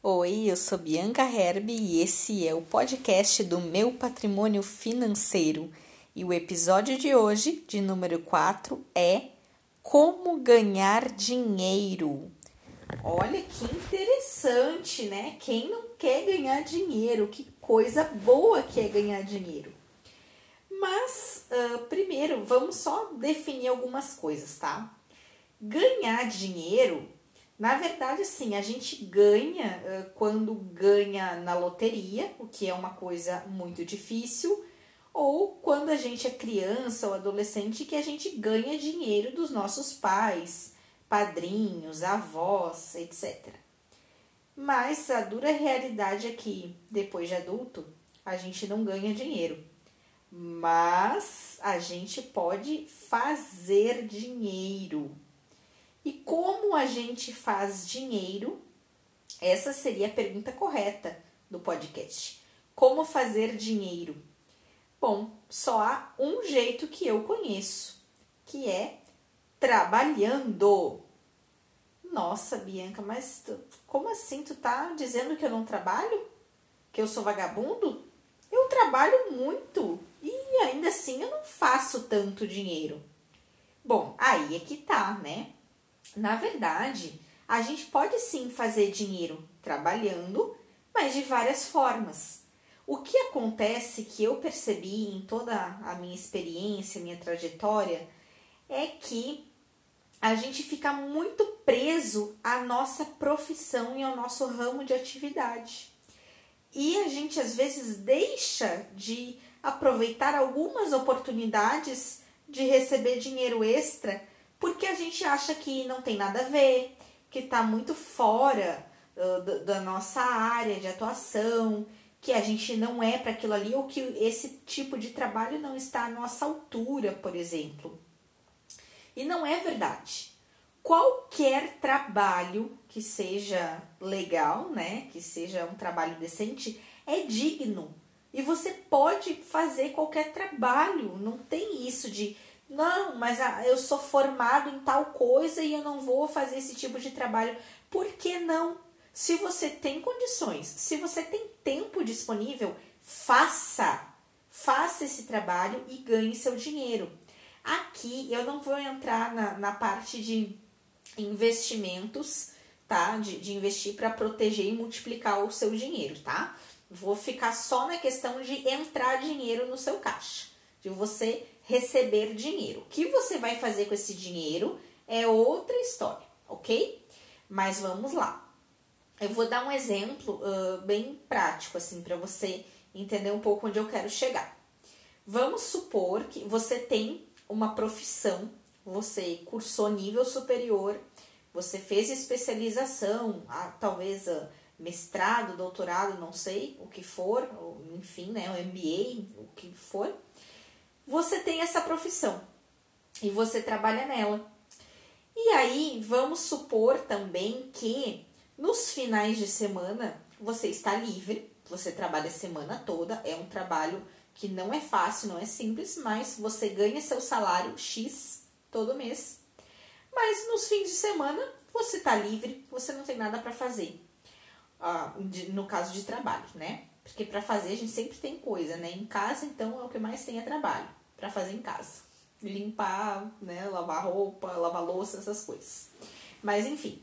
Oi, eu sou Bianca Herbe e esse é o podcast do meu patrimônio financeiro. E o episódio de hoje, de número 4, é Como ganhar dinheiro. Olha que interessante, né? Quem não quer ganhar dinheiro? Que coisa boa que é ganhar dinheiro. Mas, uh, primeiro, vamos só definir algumas coisas, tá? Ganhar dinheiro na verdade, sim, a gente ganha uh, quando ganha na loteria, o que é uma coisa muito difícil, ou quando a gente é criança ou adolescente que a gente ganha dinheiro dos nossos pais, padrinhos, avós, etc. Mas a dura realidade é que depois de adulto a gente não ganha dinheiro, mas a gente pode fazer dinheiro. E como a gente faz dinheiro? Essa seria a pergunta correta do podcast. Como fazer dinheiro? Bom, só há um jeito que eu conheço, que é trabalhando. Nossa, Bianca, mas tu, como assim? Tu tá dizendo que eu não trabalho? Que eu sou vagabundo? Eu trabalho muito e ainda assim eu não faço tanto dinheiro. Bom, aí é que tá, né? Na verdade, a gente pode sim fazer dinheiro trabalhando, mas de várias formas. O que acontece que eu percebi em toda a minha experiência, minha trajetória, é que a gente fica muito preso à nossa profissão e ao nosso ramo de atividade. E a gente às vezes deixa de aproveitar algumas oportunidades de receber dinheiro extra porque a gente acha que não tem nada a ver, que está muito fora uh, da nossa área de atuação, que a gente não é para aquilo ali ou que esse tipo de trabalho não está à nossa altura, por exemplo. E não é verdade. Qualquer trabalho que seja legal, né, que seja um trabalho decente, é digno. E você pode fazer qualquer trabalho, não tem isso de não, mas eu sou formado em tal coisa e eu não vou fazer esse tipo de trabalho. Por que não? Se você tem condições, se você tem tempo disponível, faça. Faça esse trabalho e ganhe seu dinheiro. Aqui eu não vou entrar na, na parte de investimentos, tá? De, de investir para proteger e multiplicar o seu dinheiro, tá? Vou ficar só na questão de entrar dinheiro no seu caixa, de você receber dinheiro. O que você vai fazer com esse dinheiro é outra história, ok? Mas vamos lá. Eu vou dar um exemplo uh, bem prático, assim, para você entender um pouco onde eu quero chegar. Vamos supor que você tem uma profissão, você cursou nível superior, você fez especialização, ah, talvez uh, mestrado, doutorado, não sei o que for, ou, enfim, né, o MBA, o que for você tem essa profissão e você trabalha nela. E aí, vamos supor também que nos finais de semana você está livre, você trabalha a semana toda, é um trabalho que não é fácil, não é simples, mas você ganha seu salário X todo mês. Mas nos fins de semana você está livre, você não tem nada para fazer. Ah, no caso de trabalho, né? Porque para fazer a gente sempre tem coisa, né? Em casa, então, é o que mais tem é trabalho para fazer em casa. Limpar, né, lavar roupa, lavar louça, essas coisas. Mas enfim.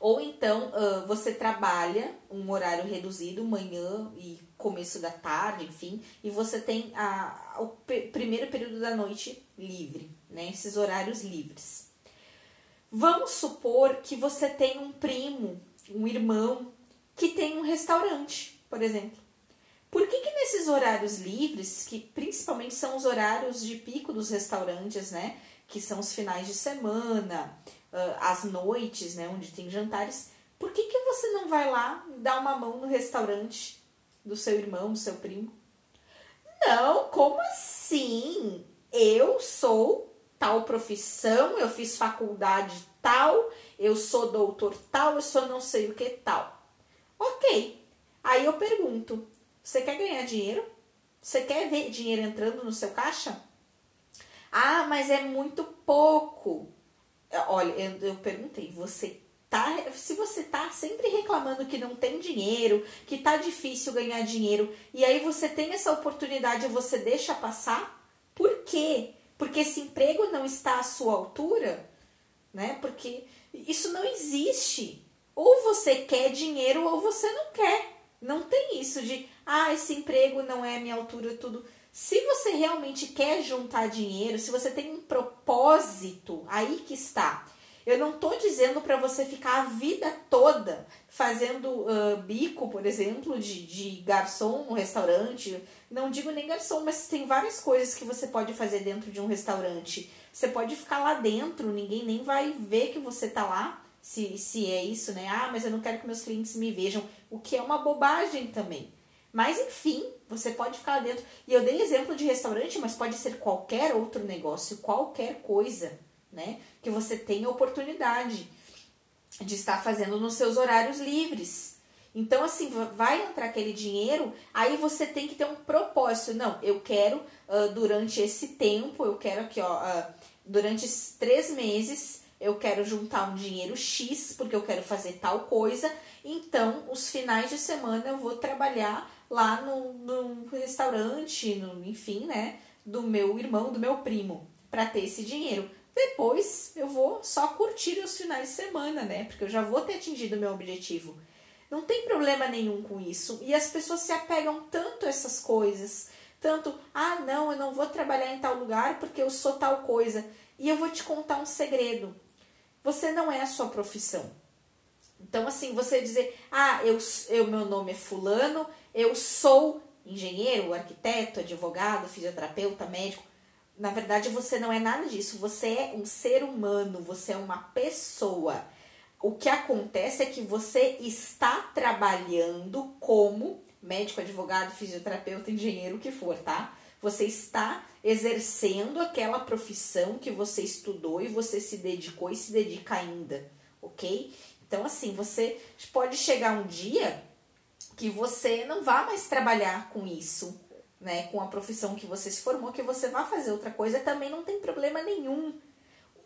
Ou então uh, você trabalha um horário reduzido, manhã e começo da tarde, enfim, e você tem a, o primeiro período da noite livre, né? Esses horários livres. Vamos supor que você tem um primo, um irmão, que tem um restaurante, por exemplo. Por que, que nesses horários livres, que principalmente são os horários de pico dos restaurantes, né? Que são os finais de semana, uh, as noites, né? Onde tem jantares. Por que, que você não vai lá dar uma mão no restaurante do seu irmão, do seu primo? Não, como assim? Eu sou tal profissão, eu fiz faculdade tal, eu sou doutor tal, eu sou não sei o que tal. Ok. Aí eu pergunto, você quer ganhar dinheiro? Você quer ver dinheiro entrando no seu caixa? Ah, mas é muito pouco. Olha, eu, eu perguntei, você tá, se você tá sempre reclamando que não tem dinheiro, que tá difícil ganhar dinheiro, e aí você tem essa oportunidade e você deixa passar, por quê? Porque esse emprego não está à sua altura, né? Porque isso não existe. Ou você quer dinheiro ou você não quer. Não tem isso de, ah, esse emprego não é minha altura, tudo. Se você realmente quer juntar dinheiro, se você tem um propósito, aí que está. Eu não estou dizendo para você ficar a vida toda fazendo uh, bico, por exemplo, de, de garçom no restaurante. Não digo nem garçom, mas tem várias coisas que você pode fazer dentro de um restaurante. Você pode ficar lá dentro, ninguém nem vai ver que você tá lá, se, se é isso, né? Ah, mas eu não quero que meus clientes me vejam, o que é uma bobagem também. Mas enfim, você pode ficar lá dentro. E eu dei exemplo de restaurante, mas pode ser qualquer outro negócio, qualquer coisa né? Que você tenha oportunidade de estar fazendo nos seus horários livres. Então, assim, vai entrar aquele dinheiro, aí você tem que ter um propósito. Não, eu quero, uh, durante esse tempo, eu quero aqui, ó, uh, durante esses três meses, eu quero juntar um dinheiro X, porque eu quero fazer tal coisa. Então, os finais de semana eu vou trabalhar lá no, no restaurante, no, enfim, né, do meu irmão, do meu primo, para ter esse dinheiro. Depois eu vou só curtir os finais de semana, né? Porque eu já vou ter atingido o meu objetivo. Não tem problema nenhum com isso. E as pessoas se apegam tanto a essas coisas. Tanto, ah, não, eu não vou trabalhar em tal lugar porque eu sou tal coisa. E eu vou te contar um segredo. Você não é a sua profissão. Então, assim, você dizer, ah, eu, eu meu nome é Fulano, eu sou engenheiro, arquiteto, advogado, fisioterapeuta, médico. Na verdade, você não é nada disso. Você é um ser humano, você é uma pessoa. O que acontece é que você está trabalhando como médico, advogado, fisioterapeuta, engenheiro, o que for, tá? Você está exercendo aquela profissão que você estudou e você se dedicou e se dedica ainda, ok? Então, assim, você pode chegar um dia que você não vá mais trabalhar com isso, né, com a profissão que você se formou, que você vá fazer outra coisa, também não tem problema nenhum.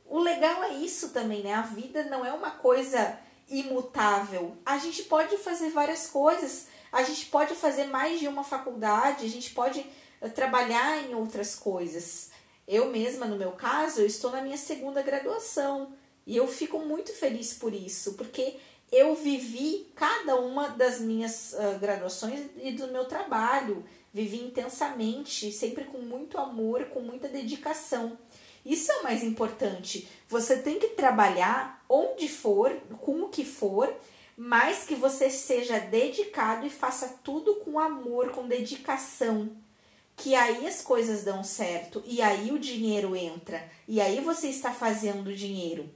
O legal é isso também, né? A vida não é uma coisa imutável. A gente pode fazer várias coisas, a gente pode fazer mais de uma faculdade, a gente pode trabalhar em outras coisas. Eu mesma, no meu caso, eu estou na minha segunda graduação e eu fico muito feliz por isso, porque eu vivi cada uma das minhas uh, graduações e do meu trabalho vivi intensamente, sempre com muito amor, com muita dedicação. Isso é o mais importante. Você tem que trabalhar onde for, com o que for, mas que você seja dedicado e faça tudo com amor, com dedicação. Que aí as coisas dão certo e aí o dinheiro entra e aí você está fazendo dinheiro.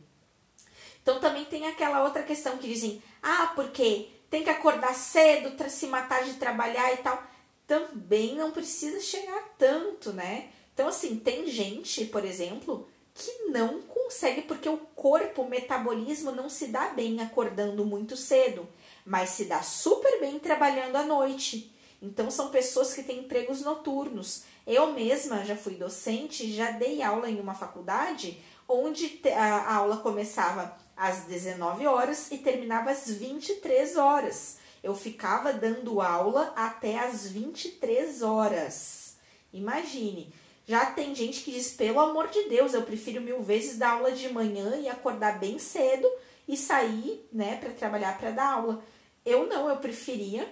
Então também tem aquela outra questão que dizem: "Ah, porque tem que acordar cedo, se matar de trabalhar e tal" também não precisa chegar tanto, né? Então, assim, tem gente, por exemplo, que não consegue, porque o corpo, o metabolismo não se dá bem acordando muito cedo, mas se dá super bem trabalhando à noite. Então, são pessoas que têm empregos noturnos. Eu mesma já fui docente, já dei aula em uma faculdade onde a aula começava às 19 horas e terminava às 23 horas eu ficava dando aula até as 23 horas. Imagine. Já tem gente que diz, pelo amor de Deus, eu prefiro mil vezes dar aula de manhã e acordar bem cedo e sair, né, para trabalhar para dar aula. Eu não, eu preferia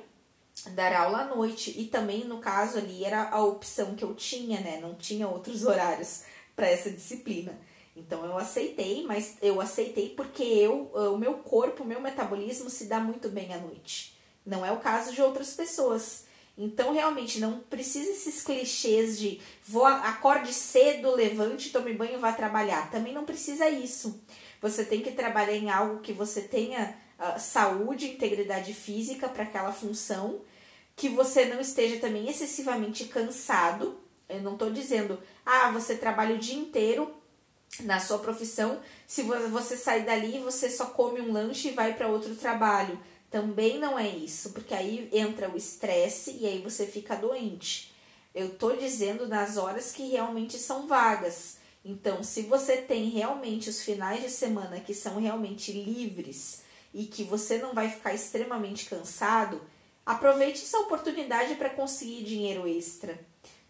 dar aula à noite e também no caso ali era a opção que eu tinha, né? Não tinha outros horários para essa disciplina. Então eu aceitei, mas eu aceitei porque eu, o meu corpo, o meu metabolismo se dá muito bem à noite. Não é o caso de outras pessoas. Então, realmente, não precisa esses clichês de vou acorde cedo, levante, tome banho vá trabalhar. Também não precisa isso. Você tem que trabalhar em algo que você tenha uh, saúde, integridade física para aquela função, que você não esteja também excessivamente cansado. Eu não estou dizendo, ah, você trabalha o dia inteiro na sua profissão, se você sair dali, você só come um lanche e vai para outro trabalho. Também não é isso, porque aí entra o estresse e aí você fica doente. Eu tô dizendo nas horas que realmente são vagas. Então, se você tem realmente os finais de semana que são realmente livres, e que você não vai ficar extremamente cansado, aproveite essa oportunidade para conseguir dinheiro extra.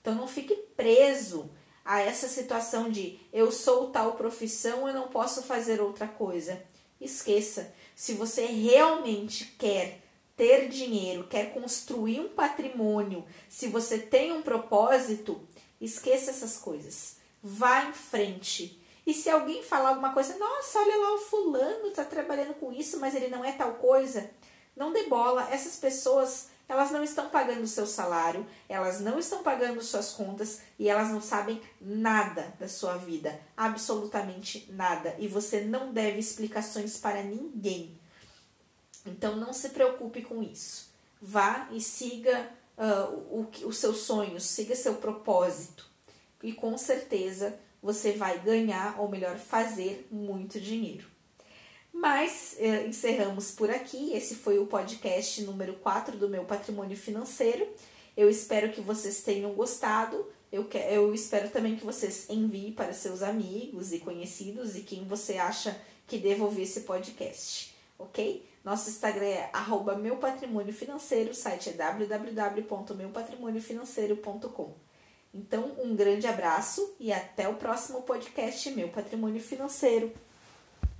Então não fique preso a essa situação de eu sou tal profissão, eu não posso fazer outra coisa. Esqueça. Se você realmente quer ter dinheiro, quer construir um patrimônio, se você tem um propósito, esqueça essas coisas. Vá em frente. E se alguém falar alguma coisa, nossa, olha lá o fulano está trabalhando com isso, mas ele não é tal coisa, não dê bola. Essas pessoas elas não estão pagando o seu salário, elas não estão pagando suas contas e elas não sabem nada da sua vida, absolutamente nada. E você não deve explicações para ninguém. Então não se preocupe com isso. Vá e siga uh, o, os seus sonhos, siga seu propósito. E com certeza você vai ganhar, ou melhor, fazer muito dinheiro. Mas eh, encerramos por aqui. Esse foi o podcast número 4 do meu patrimônio financeiro. Eu espero que vocês tenham gostado. Eu, que, eu espero também que vocês enviem para seus amigos e conhecidos e quem você acha que deva ouvir esse podcast, ok? Nosso Instagram é arroba meu patrimônio financeiro, o site é www.meupatrimôniofinanceiro.com. Então, um grande abraço e até o próximo podcast Meu Patrimônio Financeiro.